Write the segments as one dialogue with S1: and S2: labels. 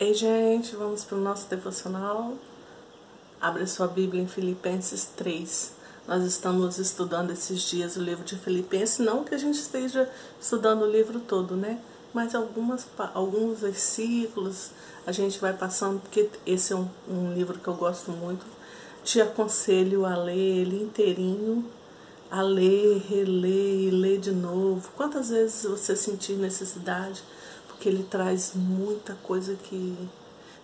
S1: Ei, gente, vamos para o nosso devocional. Abre sua Bíblia em Filipenses 3. Nós estamos estudando esses dias o livro de Filipenses, não que a gente esteja estudando o livro todo, né? Mas algumas, alguns versículos a gente vai passando, porque esse é um, um livro que eu gosto muito. Te aconselho a ler ele inteirinho, a ler, reler e ler de novo. Quantas vezes você sentir necessidade? Porque ele traz muita coisa que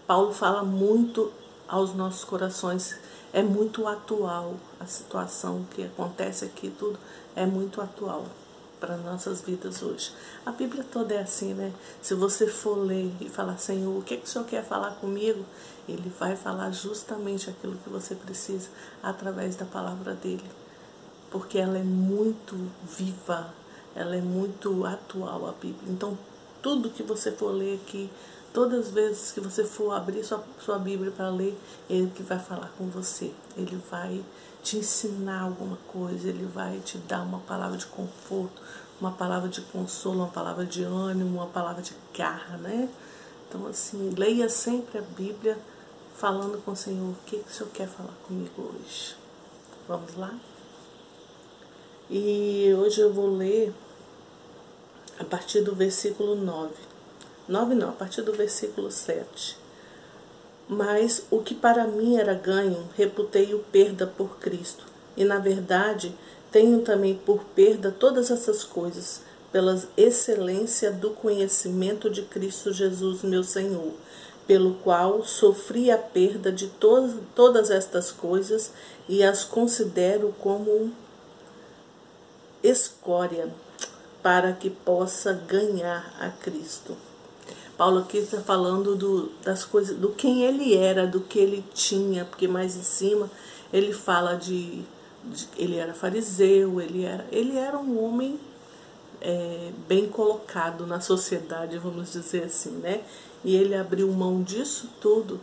S1: Paulo fala muito aos nossos corações. É muito atual a situação que acontece aqui, tudo é muito atual para nossas vidas hoje. A Bíblia toda é assim, né? Se você for ler e falar, Senhor, o que, que o Senhor quer falar comigo? Ele vai falar justamente aquilo que você precisa através da palavra dele. Porque ela é muito viva, ela é muito atual, a Bíblia. Então, tudo que você for ler aqui, todas as vezes que você for abrir sua, sua Bíblia para ler, ele que vai falar com você. Ele vai te ensinar alguma coisa, ele vai te dar uma palavra de conforto, uma palavra de consolo, uma palavra de ânimo, uma palavra de garra, né? Então, assim, leia sempre a Bíblia falando com o Senhor, o que, que o Senhor quer falar comigo hoje? Vamos lá? E hoje eu vou ler a partir do versículo 9. 9 não, a partir do versículo 7. Mas o que para mim era ganho, reputei-o perda por Cristo. E na verdade, tenho também por perda todas essas coisas, pela excelência do conhecimento de Cristo Jesus, meu Senhor, pelo qual sofri a perda de to todas estas coisas e as considero como escória para que possa ganhar a Cristo. Paulo aqui está falando do, das coisas, do quem ele era, do que ele tinha, porque mais em cima ele fala de, de ele era fariseu, ele era, ele era um homem é, bem colocado na sociedade, vamos dizer assim, né? E ele abriu mão disso tudo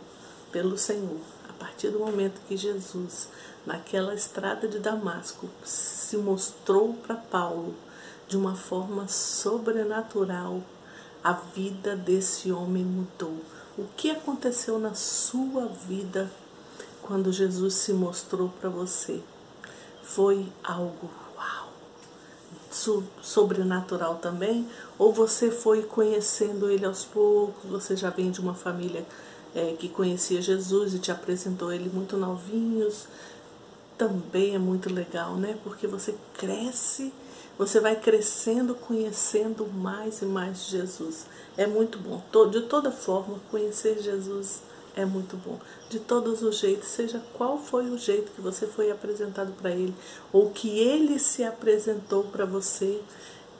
S1: pelo Senhor. A partir do momento que Jesus, naquela estrada de Damasco, se mostrou para Paulo de uma forma sobrenatural, a vida desse homem mudou. O que aconteceu na sua vida quando Jesus se mostrou para você? Foi algo uau, sobrenatural também? Ou você foi conhecendo ele aos poucos? Você já vem de uma família é, que conhecia Jesus e te apresentou ele muito novinhos? Também é muito legal, né? Porque você cresce você vai crescendo, conhecendo mais e mais Jesus. É muito bom. De toda forma, conhecer Jesus é muito bom. De todos os jeitos, seja qual foi o jeito que você foi apresentado para ele, ou que ele se apresentou para você,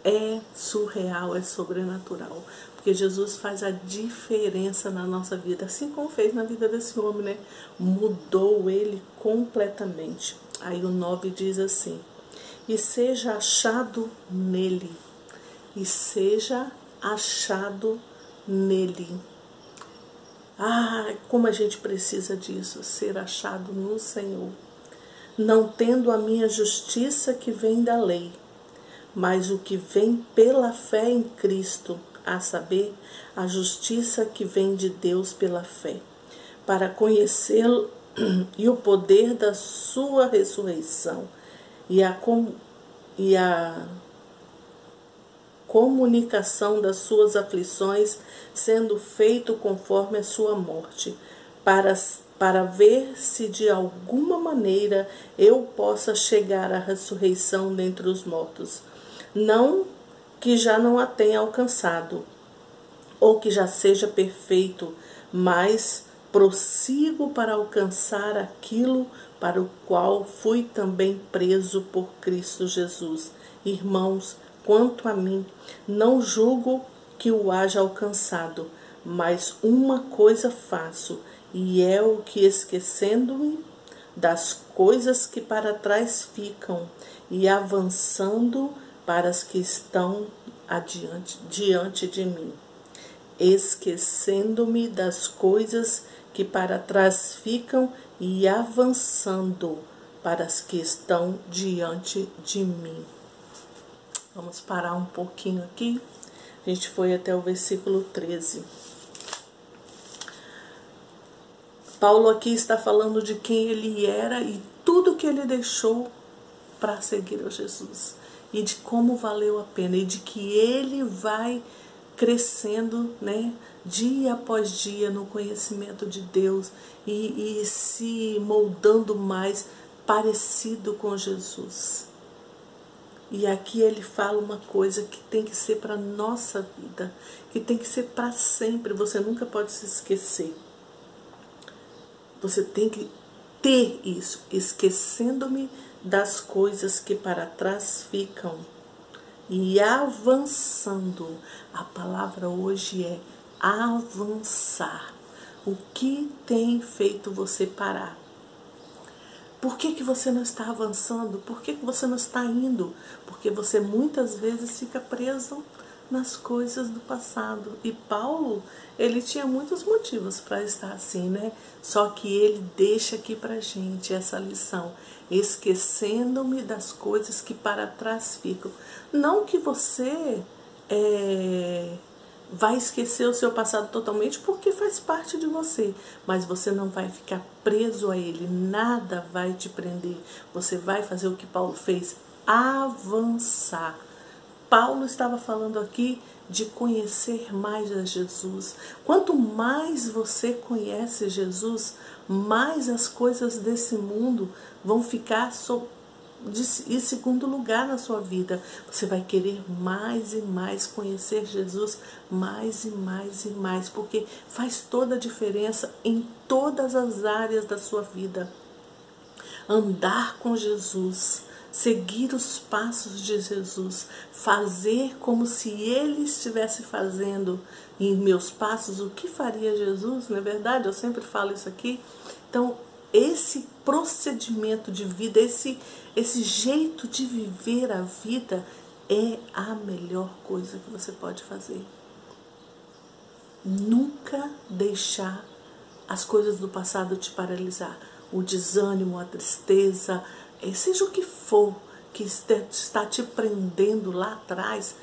S1: é surreal, é sobrenatural. Porque Jesus faz a diferença na nossa vida, assim como fez na vida desse homem, né? Mudou ele completamente. Aí o 9 diz assim: e seja achado nele, e seja achado nele. Ah, como a gente precisa disso, ser achado no Senhor. Não tendo a minha justiça que vem da lei, mas o que vem pela fé em Cristo, a saber, a justiça que vem de Deus pela fé, para conhecê-lo e o poder da sua ressurreição e a, com, e a comunicação das suas aflições, sendo feito conforme a sua morte, para, para ver se de alguma maneira eu possa chegar à ressurreição dentre os mortos. Não que já não a tenha alcançado, ou que já seja perfeito, mas prossigo para alcançar aquilo para o qual fui também preso por Cristo Jesus. Irmãos, quanto a mim, não julgo que o haja alcançado, mas uma coisa faço, e é o que, esquecendo-me das coisas que para trás ficam e avançando para as que estão adiante, diante de mim, esquecendo-me das coisas que para trás ficam e avançando para as que estão diante de mim. Vamos parar um pouquinho aqui. A gente foi até o versículo 13. Paulo aqui está falando de quem ele era e tudo que ele deixou para seguir a Jesus. E de como valeu a pena e de que ele vai crescendo, né, dia após dia no conhecimento de Deus e, e se moldando mais parecido com Jesus. E aqui ele fala uma coisa que tem que ser para nossa vida, que tem que ser para sempre. Você nunca pode se esquecer. Você tem que ter isso, esquecendo-me das coisas que para trás ficam e avançando. A palavra hoje é avançar. O que tem feito você parar? Por que, que você não está avançando? Por que, que você não está indo? Porque você muitas vezes fica preso nas coisas do passado. E Paulo, ele tinha muitos motivos para estar assim, né? Só que ele deixa aqui para gente essa lição, esquecendo-me das coisas que para trás ficam. Não que você é, vai esquecer o seu passado totalmente porque faz parte de você, mas você não vai ficar preso a ele, nada vai te prender. Você vai fazer o que Paulo fez, avançar. Paulo estava falando aqui de conhecer mais a Jesus. Quanto mais você conhece Jesus, mais as coisas desse mundo vão ficar em segundo lugar na sua vida. Você vai querer mais e mais conhecer Jesus, mais e mais e mais, porque faz toda a diferença em todas as áreas da sua vida. Andar com Jesus, seguir os passos de Jesus, fazer como se ele estivesse fazendo em meus passos, o que faria Jesus, não é verdade? Eu sempre falo isso aqui. Então, esse procedimento de vida, esse, esse jeito de viver a vida é a melhor coisa que você pode fazer. Nunca deixar as coisas do passado te paralisar. O desânimo, a tristeza, seja o que for que está te prendendo lá atrás,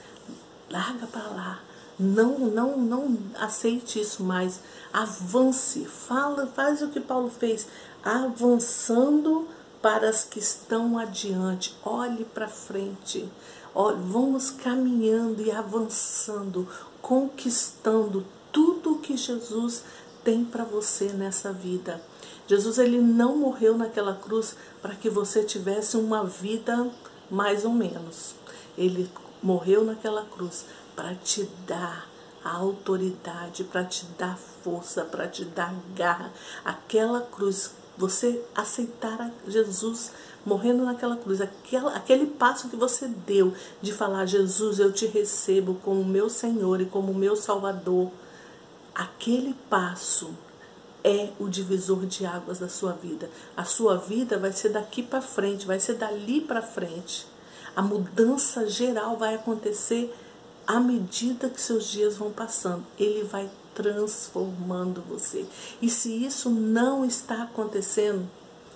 S1: larga para lá. Não, não, não aceite isso mais. Avance, fala, faz o que Paulo fez avançando para as que estão adiante. Olhe para frente. Vamos caminhando e avançando, conquistando tudo que Jesus tem para você nessa vida. Jesus ele não morreu naquela cruz para que você tivesse uma vida mais ou menos. Ele morreu naquela cruz para te dar a autoridade, para te dar força, para te dar garra. Aquela cruz você aceitar Jesus morrendo naquela cruz, aquela, aquele passo que você deu de falar, Jesus, eu te recebo como meu Senhor e como meu Salvador, aquele passo é o divisor de águas da sua vida. A sua vida vai ser daqui para frente, vai ser dali para frente. A mudança geral vai acontecer à medida que seus dias vão passando. Ele vai transformando você. E se isso não está acontecendo,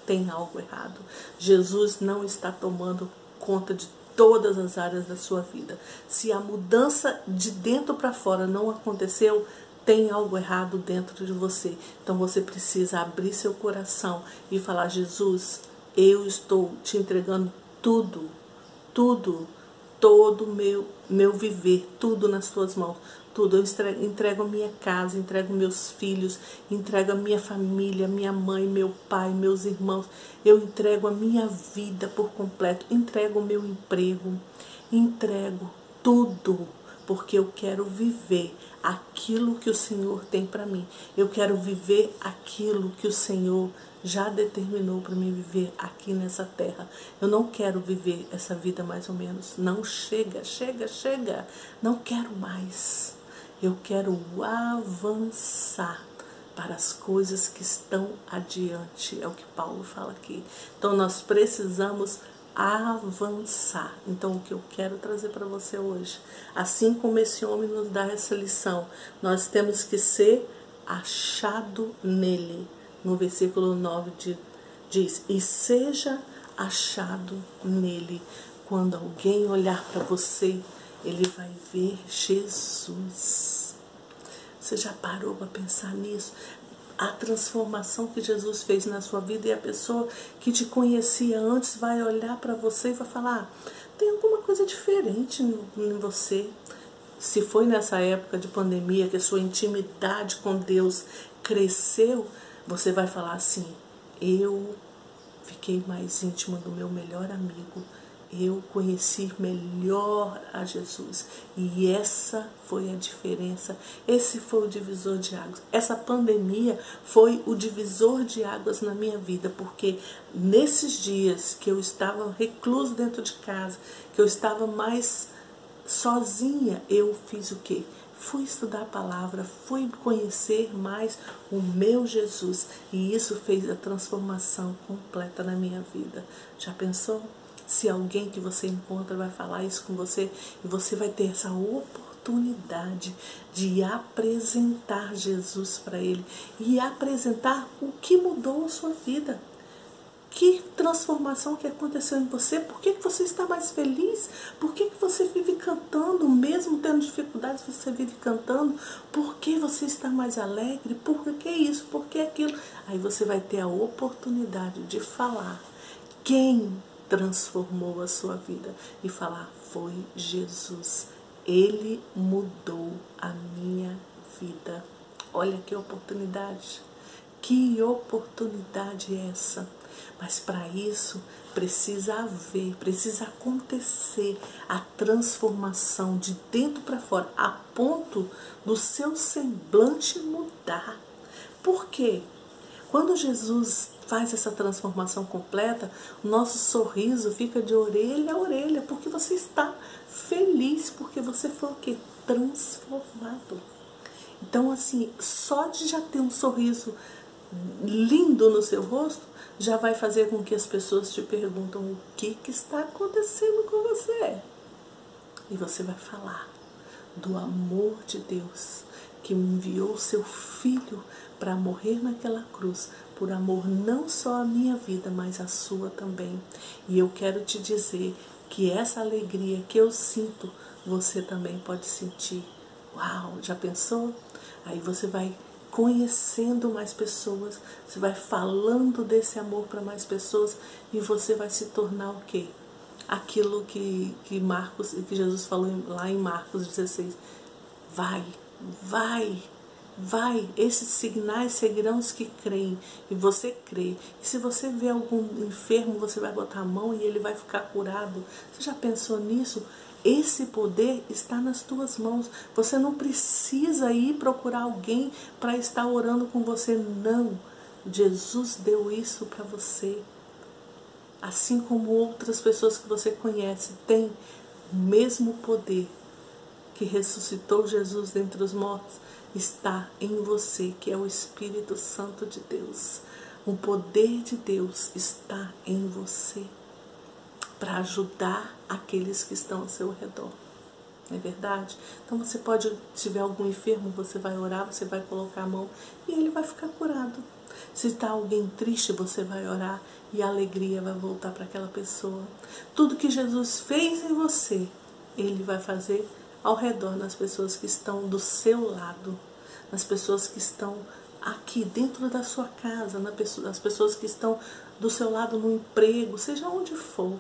S1: tem algo errado. Jesus não está tomando conta de todas as áreas da sua vida. Se a mudança de dentro para fora não aconteceu, tem algo errado dentro de você. Então você precisa abrir seu coração e falar: Jesus, eu estou te entregando tudo, tudo, todo o meu, meu viver, tudo nas tuas mãos tudo. Eu entrego a minha casa, entrego meus filhos, entrego a minha família, minha mãe, meu pai, meus irmãos. Eu entrego a minha vida por completo, entrego o meu emprego, entrego tudo, porque eu quero viver aquilo que o Senhor tem para mim. Eu quero viver aquilo que o Senhor já determinou para mim viver aqui nessa terra. Eu não quero viver essa vida mais ou menos. Não chega, chega, chega. Não quero mais. Eu quero avançar para as coisas que estão adiante. É o que Paulo fala aqui. Então nós precisamos avançar. Então o que eu quero trazer para você hoje, assim como esse homem nos dá essa lição, nós temos que ser achado nele. No versículo 9 de, diz: "E seja achado nele". Quando alguém olhar para você ele vai ver Jesus. Você já parou para pensar nisso? A transformação que Jesus fez na sua vida e a pessoa que te conhecia antes vai olhar para você e vai falar: ah, tem alguma coisa diferente em você. Se foi nessa época de pandemia que a sua intimidade com Deus cresceu, você vai falar assim: eu fiquei mais íntima do meu melhor amigo eu conheci melhor a Jesus. E essa foi a diferença. Esse foi o divisor de águas. Essa pandemia foi o divisor de águas na minha vida, porque nesses dias que eu estava recluso dentro de casa, que eu estava mais sozinha, eu fiz o quê? Fui estudar a palavra, fui conhecer mais o meu Jesus e isso fez a transformação completa na minha vida. Já pensou? Se alguém que você encontra vai falar isso com você e você vai ter essa oportunidade de apresentar Jesus para ele e apresentar o que mudou a sua vida. Que transformação que aconteceu em você? Por que, que você está mais feliz? Por que, que você vive cantando, mesmo tendo dificuldades, você vive cantando? Por que você está mais alegre? Por que isso? Por que aquilo? Aí você vai ter a oportunidade de falar quem transformou a sua vida e falar: Foi Jesus, Ele mudou a minha vida. Olha que oportunidade, que oportunidade é essa. Mas para isso precisa haver, precisa acontecer a transformação de dentro para fora, a ponto do seu semblante mudar. Por quê? Quando Jesus faz essa transformação completa, nosso sorriso fica de orelha a orelha, porque você está feliz, porque você foi o que? Transformado. Então, assim, só de já ter um sorriso lindo no seu rosto, já vai fazer com que as pessoas te perguntam o que, que está acontecendo com você. E você vai falar do amor de Deus que enviou seu filho para morrer naquela cruz, por amor não só à minha vida, mas à sua também. E eu quero te dizer que essa alegria que eu sinto, você também pode sentir. Uau, já pensou? Aí você vai conhecendo mais pessoas, você vai falando desse amor para mais pessoas e você vai se tornar o quê? Aquilo que, que Marcos, que Jesus falou lá em Marcos 16. Vai, vai, vai, esses sinais seguirão os que creem, e você crê. E se você vê algum enfermo, você vai botar a mão e ele vai ficar curado. Você já pensou nisso? Esse poder está nas tuas mãos. Você não precisa ir procurar alguém para estar orando com você, não. Jesus deu isso para você. Assim como outras pessoas que você conhece têm o mesmo poder que ressuscitou Jesus dentre os mortos está em você, que é o Espírito Santo de Deus. O poder de Deus está em você para ajudar aqueles que estão ao seu redor. Não é verdade? Então você pode, se tiver algum enfermo, você vai orar, você vai colocar a mão e ele vai ficar curado. Se está alguém triste, você vai orar e a alegria vai voltar para aquela pessoa. Tudo que Jesus fez em você, ele vai fazer ao redor nas pessoas que estão do seu lado, nas pessoas que estão aqui dentro da sua casa, nas pessoas que estão do seu lado no emprego, seja onde for.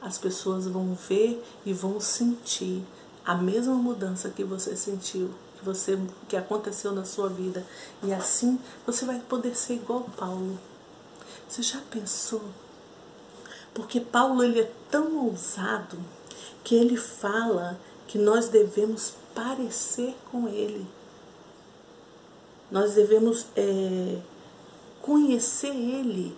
S1: As pessoas vão ver e vão sentir a mesma mudança que você sentiu, que você que aconteceu na sua vida, e assim você vai poder ser igual Paulo. Você já pensou? Porque Paulo ele é tão ousado que ele fala que nós devemos parecer com Ele. Nós devemos é, conhecer Ele.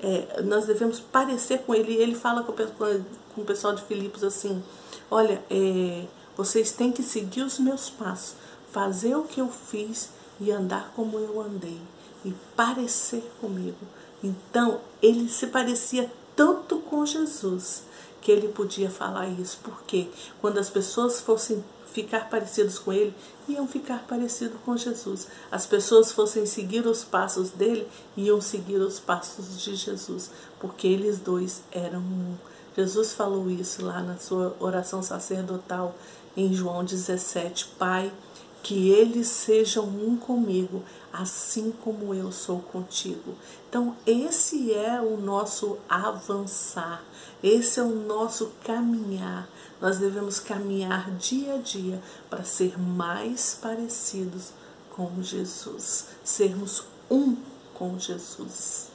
S1: É, nós devemos parecer com Ele. Ele fala com, com o pessoal de Filipos assim: Olha, é, vocês têm que seguir os meus passos, fazer o que eu fiz e andar como eu andei, e parecer comigo. Então, ele se parecia tanto com Jesus que ele podia falar isso, porque quando as pessoas fossem ficar parecidos com ele, iam ficar parecidos com Jesus. As pessoas fossem seguir os passos dele, iam seguir os passos de Jesus, porque eles dois eram um. Jesus falou isso lá na sua oração sacerdotal em João 17: Pai, que eles sejam um comigo, assim como eu sou contigo. Então, esse é o nosso avançar, esse é o nosso caminhar. Nós devemos caminhar dia a dia para ser mais parecidos com Jesus, sermos um com Jesus.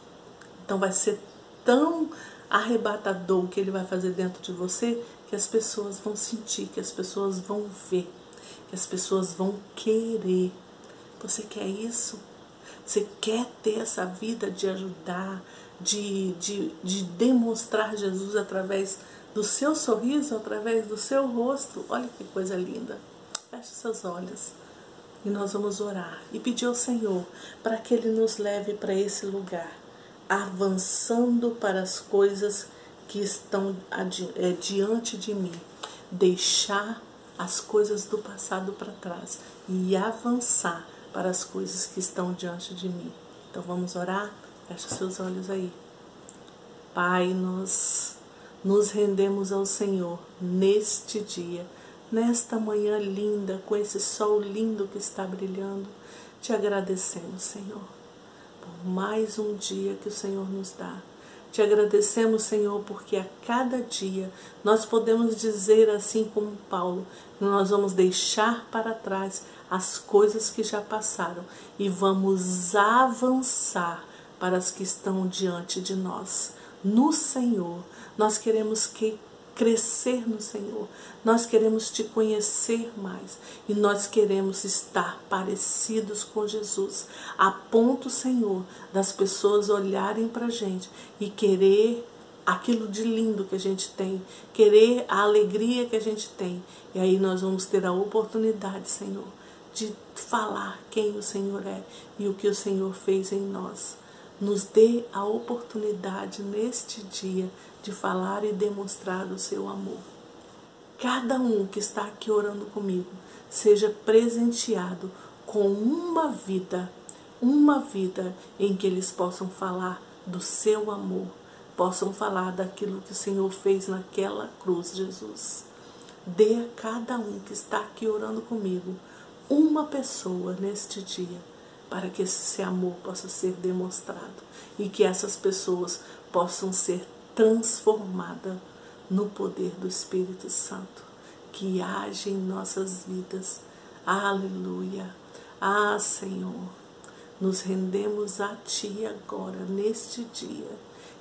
S1: Então, vai ser tão arrebatador que ele vai fazer dentro de você que as pessoas vão sentir, que as pessoas vão ver que as pessoas vão querer. Você quer isso? Você quer ter essa vida de ajudar, de, de, de demonstrar Jesus através do seu sorriso, através do seu rosto? Olha que coisa linda. Feche seus olhos e nós vamos orar e pedir ao Senhor para que Ele nos leve para esse lugar, avançando para as coisas que estão é, diante de mim. Deixar as coisas do passado para trás e avançar para as coisas que estão diante de mim. Então vamos orar? Feche seus olhos aí. Pai, nós nos rendemos ao Senhor neste dia, nesta manhã linda, com esse sol lindo que está brilhando. Te agradecemos, Senhor, por mais um dia que o Senhor nos dá te agradecemos, Senhor, porque a cada dia nós podemos dizer assim como Paulo, nós vamos deixar para trás as coisas que já passaram e vamos avançar para as que estão diante de nós. No Senhor, nós queremos que crescer no Senhor. Nós queremos te conhecer mais e nós queremos estar parecidos com Jesus, a ponto, Senhor, das pessoas olharem para a gente e querer aquilo de lindo que a gente tem, querer a alegria que a gente tem. E aí nós vamos ter a oportunidade, Senhor, de falar quem o Senhor é e o que o Senhor fez em nós. Nos dê a oportunidade neste dia de falar e demonstrar o seu amor. Cada um que está aqui orando comigo seja presenteado com uma vida, uma vida em que eles possam falar do seu amor, possam falar daquilo que o Senhor fez naquela cruz, Jesus. Dê a cada um que está aqui orando comigo uma pessoa neste dia para que esse amor possa ser demonstrado e que essas pessoas possam ser transformada no poder do Espírito Santo que age em nossas vidas. Aleluia. Ah, Senhor, nos rendemos a Ti agora, neste dia,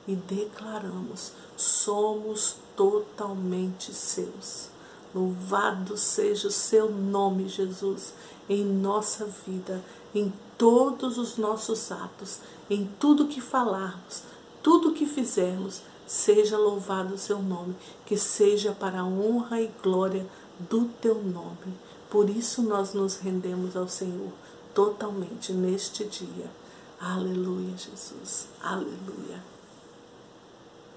S1: e declaramos: somos totalmente seus. Louvado seja o Seu nome, Jesus, em nossa vida, em todos os nossos atos, em tudo que falarmos, tudo que fizermos seja louvado o seu nome, que seja para a honra e glória do teu nome. Por isso nós nos rendemos ao Senhor totalmente neste dia. Aleluia, Jesus. Aleluia.